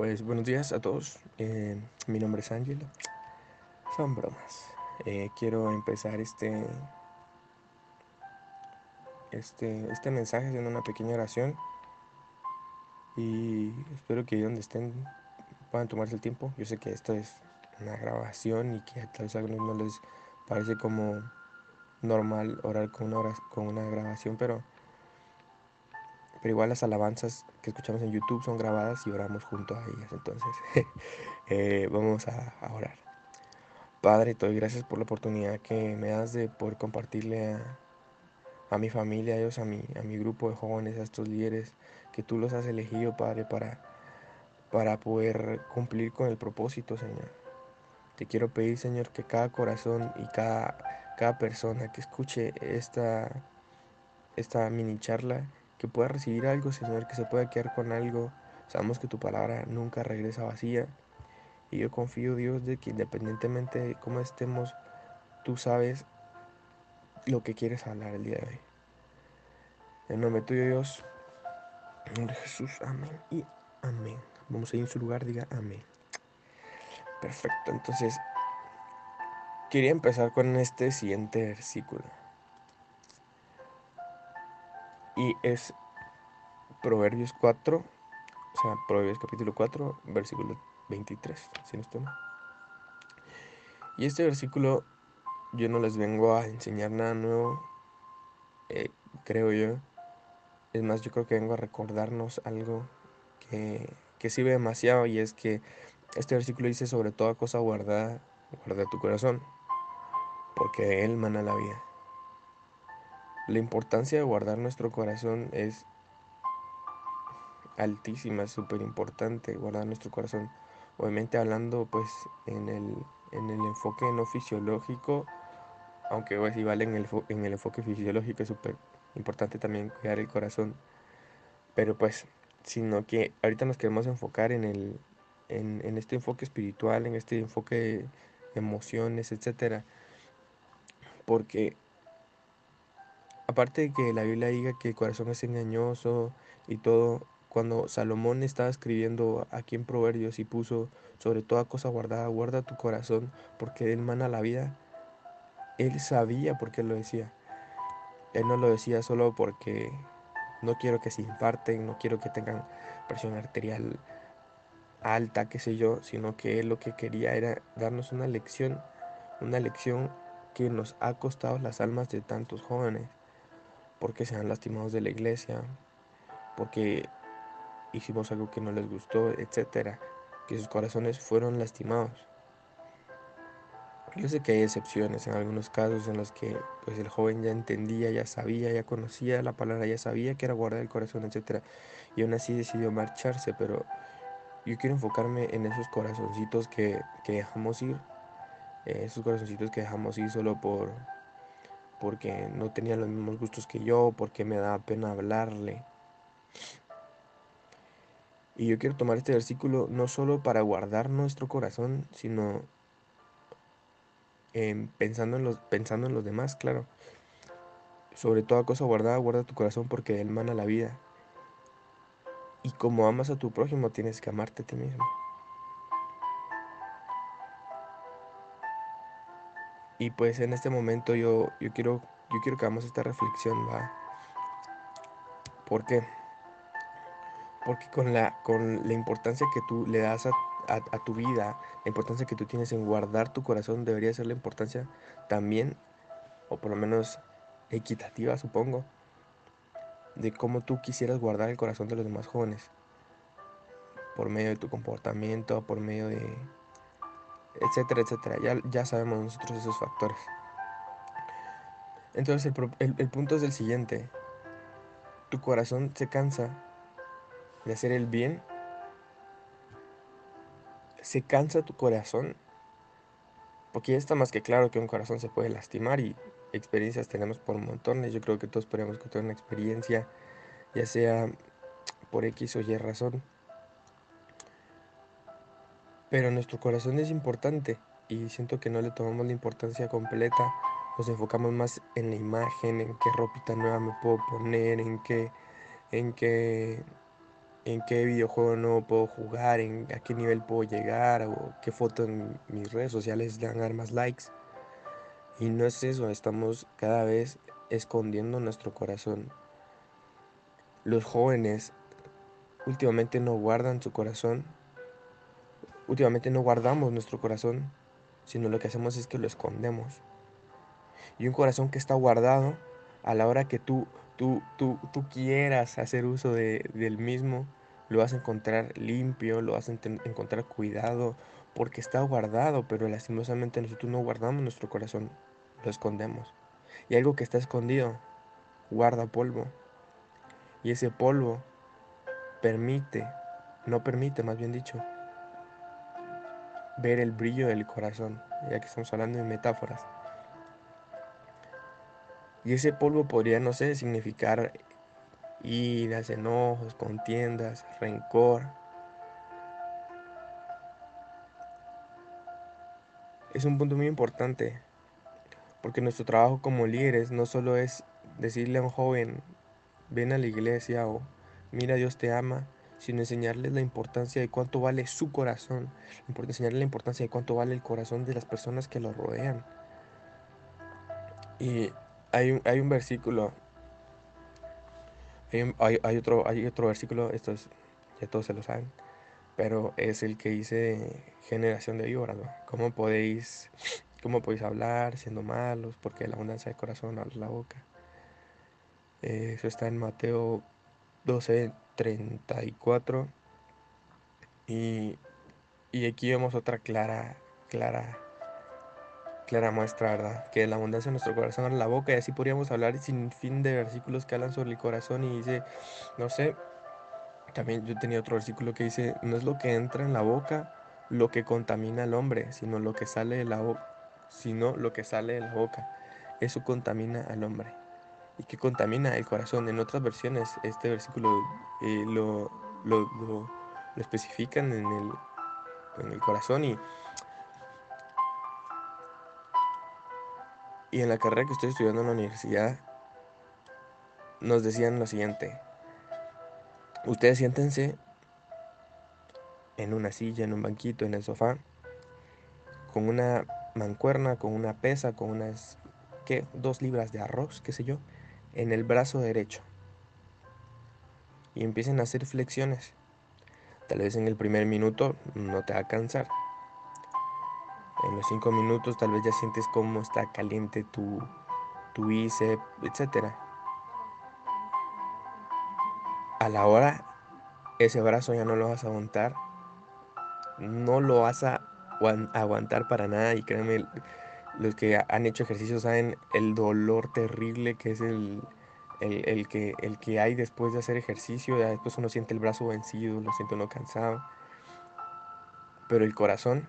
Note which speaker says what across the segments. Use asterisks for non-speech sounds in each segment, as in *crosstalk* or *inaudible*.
Speaker 1: Pues buenos días a todos. Eh, mi nombre es Ángelo. Son bromas. Eh, quiero empezar este, este, este mensaje haciendo una pequeña oración. Y espero que donde estén puedan tomarse el tiempo. Yo sé que esto es una grabación y que tal vez a algunos no les parece como normal orar con una, con una grabación, pero pero igual las alabanzas que escuchamos en YouTube son grabadas y oramos junto a ellas. Entonces, *laughs* eh, vamos a, orar. Padre, te doy gracias por la oportunidad que me das de poder compartirle a, mi familia, a ellos, a mi, a mi grupo de jóvenes, a estos líderes, que tú los has elegido, Padre, para, para poder cumplir con el propósito, Señor. Te quiero pedir, Señor, que cada corazón y cada, cada persona que escuche esta, esta mini charla, que pueda recibir algo, Señor, que se pueda quedar con algo. Sabemos que tu palabra nunca regresa vacía. Y yo confío, Dios, de que independientemente de cómo estemos, tú sabes lo que quieres hablar el día de hoy. En nombre tuyo, Dios. En nombre de Jesús, amén y amén. Vamos a ir en su lugar, diga amén. Perfecto, entonces quería empezar con este siguiente versículo. Y es Proverbios 4, o sea, Proverbios capítulo 4, versículo 23, si no estoy Y este versículo yo no les vengo a enseñar nada nuevo, eh, creo yo. Es más, yo creo que vengo a recordarnos algo que, que sirve demasiado y es que este versículo dice sobre toda cosa guardada, guarda tu corazón, porque Él mana la vida. La importancia de guardar nuestro corazón es altísima, súper importante guardar nuestro corazón. Obviamente hablando pues en el, en el enfoque no fisiológico, aunque pues, igual en el, en el enfoque fisiológico es súper importante también cuidar el corazón. Pero pues, sino que ahorita nos queremos enfocar en, el, en, en este enfoque espiritual, en este enfoque de emociones, etcétera. Porque aparte de que la Biblia diga que el corazón es engañoso y todo, cuando Salomón estaba escribiendo aquí en Proverbios y puso sobre toda cosa guardada, guarda tu corazón porque él mana la vida, él sabía por qué lo decía. Él no lo decía solo porque no quiero que se infarten, no quiero que tengan presión arterial alta, qué sé yo, sino que él lo que quería era darnos una lección, una lección que nos ha costado las almas de tantos jóvenes porque se han lastimado de la iglesia, porque hicimos algo que no les gustó, etcétera, que sus corazones fueron lastimados. Yo sé que hay excepciones en algunos casos en los que pues el joven ya entendía, ya sabía, ya conocía la palabra, ya sabía que era guardar el corazón, etcétera, y aún así decidió marcharse, pero yo quiero enfocarme en esos corazoncitos que, dejamos ir, eh, esos corazoncitos que dejamos ir solo por porque no tenía los mismos gustos que yo, porque me daba pena hablarle. Y yo quiero tomar este versículo no solo para guardar nuestro corazón, sino pensando, en los, pensando en los demás, claro. Sobre toda cosa guardada, guarda tu corazón porque Él mana la vida. Y como amas a tu prójimo, tienes que amarte a ti mismo. Y pues en este momento yo, yo, quiero, yo quiero que hagamos esta reflexión, ¿va? ¿Por qué? Porque con la, con la importancia que tú le das a, tu vida, la importancia que tú tienes en guardar tu corazón, debería ser la importancia también, o por lo menos equitativa, supongo, de cómo tú quisieras guardar el corazón de los demás jóvenes. Por medio de tu comportamiento, por medio de, etcétera, etcétera. Ya, ya sabemos nosotros esos factores. Entonces el, punto es el siguiente. Tu corazón se cansa de hacer el bien. Se cansa tu corazón. Porque ya está más que claro que un corazón se puede lastimar y experiencias tenemos por montones. Yo creo que todos podemos contar una experiencia, ya sea por X o Y razón. Pero nuestro corazón es importante y siento que no le tomamos la importancia completa. Nos enfocamos más en la imagen, en qué ropita nueva me puedo poner, en qué, en qué, en qué videojuego no puedo jugar, en a qué nivel puedo llegar, o qué foto en mis redes sociales le más likes. Y no es eso, estamos cada vez escondiendo nuestro corazón. Los jóvenes últimamente no guardan su corazón, últimamente no guardamos nuestro corazón, sino lo que hacemos es que lo escondemos. Y un corazón que está guardado, a la hora que tú, tú, tú, tú quieras hacer uso de, del mismo, lo vas a encontrar limpio, lo vas a encontrar cuidado, porque está guardado, pero lastimosamente nosotros no guardamos nuestro corazón, lo escondemos. Y algo que está escondido guarda polvo. Y ese polvo permite, no permite, más bien dicho, ver el brillo del corazón, ya que estamos hablando de metáforas. Y ese polvo podría, no sé, significar iras, enojos, contiendas, rencor. Es un punto muy importante, porque nuestro trabajo como líderes no solo es decirle a un joven, ven a la iglesia o mira Dios te ama, sino enseñarles la importancia de cuánto vale su corazón, enseñarles la importancia de cuánto vale el corazón de las personas que lo rodean. Y hay un, hay un versículo, hay, otro, hay otro versículo, esto ya todos se lo saben, pero es el que dice generación de víboras, ¿Cómo podéis, ¿Cómo podéis hablar siendo malos? Porque la abundancia del corazón abre la boca. Eso está en Mateo 12, 34. Y, y aquí vemos otra clara, clara, clara muestra, ¿verdad? Que la abundancia de nuestro corazón abre la boca y así podríamos hablar sin fin de versículos que hablan sobre el corazón y dice, no sé, también yo tenía otro versículo que dice, no es lo que entra en la boca lo que contamina al hombre, sino lo que sale de la boca, sino lo que sale de la boca. Eso contamina al hombre y que contamina el corazón. En otras versiones este versículo eh, lo, lo, especifican en el, en el corazón y, y en la carrera que estoy estudiando en la universidad nos decían lo siguiente. Ustedes siéntense en una silla, en un banquito, en el sofá, con una mancuerna, con una pesa, con unas, ¿qué? Dos libras de arroz, qué sé yo, en el brazo derecho y empiecen a hacer flexiones. Tal vez en el primer minuto no te va a cansar. En los cinco minutos tal vez ya sientes cómo está caliente tu, tu bíceps, etc. A la hora, ese brazo ya no lo vas a aguantar. No lo vas a aguantar para nada. Y créanme, los que han hecho ejercicio saben el dolor terrible que es el, el, que, el que hay después de hacer ejercicio. Después uno siente el brazo vencido, lo siente uno cansado. Pero el corazón,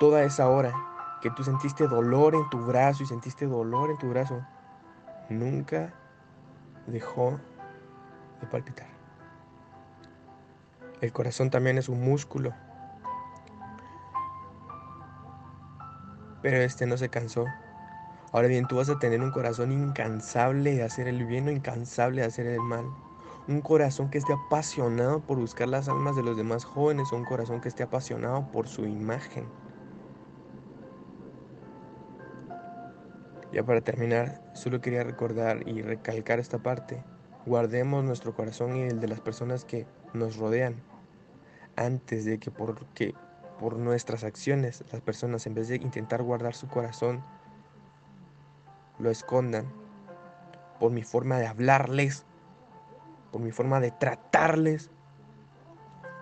Speaker 1: toda esa hora que tú sentiste dolor en tu brazo y sentiste dolor en tu brazo, nunca dejó de palpitar. El corazón también es un músculo pero este no se cansó. Ahora bien, tú vas a tener un corazón incansable de hacer el bien o incansable de hacer el mal. Un corazón que esté apasionado por buscar las almas de los demás jóvenes o un corazón que esté apasionado por su imagen. Ya para terminar, solo quería recordar y recalcar esta parte. Guardemos nuestro corazón y el de las personas que nos rodean antes de que porque por nuestras acciones, las personas en vez de intentar guardar su corazón, lo escondan por mi forma de hablarles, por mi forma de tratarles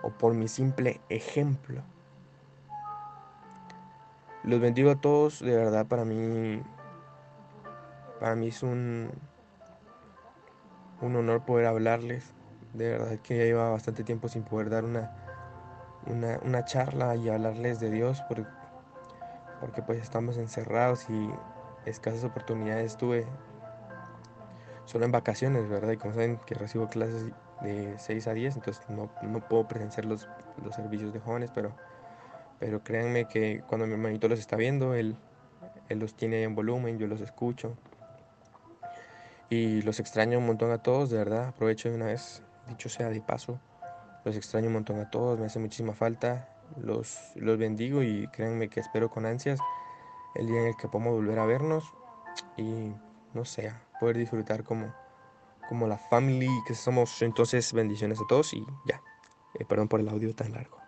Speaker 1: o por mi simple ejemplo. Los bendigo a todos, de verdad para mí para mí es un un honor poder hablarles. De verdad que ya lleva bastante tiempo sin poder dar una una, charla y hablarles de Dios porque, pues estamos encerrados y escasas oportunidades tuve solo en vacaciones, ¿verdad? Y como saben que recibo clases de 6 a 10, entonces no, puedo presenciar los, los, servicios de jóvenes, pero, pero créanme que cuando mi hermanito los está viendo, él, él los tiene en volumen, yo los escucho. Y los extraño un montón a todos, de verdad. Aprovecho de una vez dicho sea de paso, los extraño un montón a todos, me hace muchísima falta, los, los bendigo y créanme que espero con ansias el día en el que podamos volver a vernos y no sé, poder disfrutar como, como la family que somos. Entonces bendiciones a todos y ya, eh, perdón por el audio tan largo.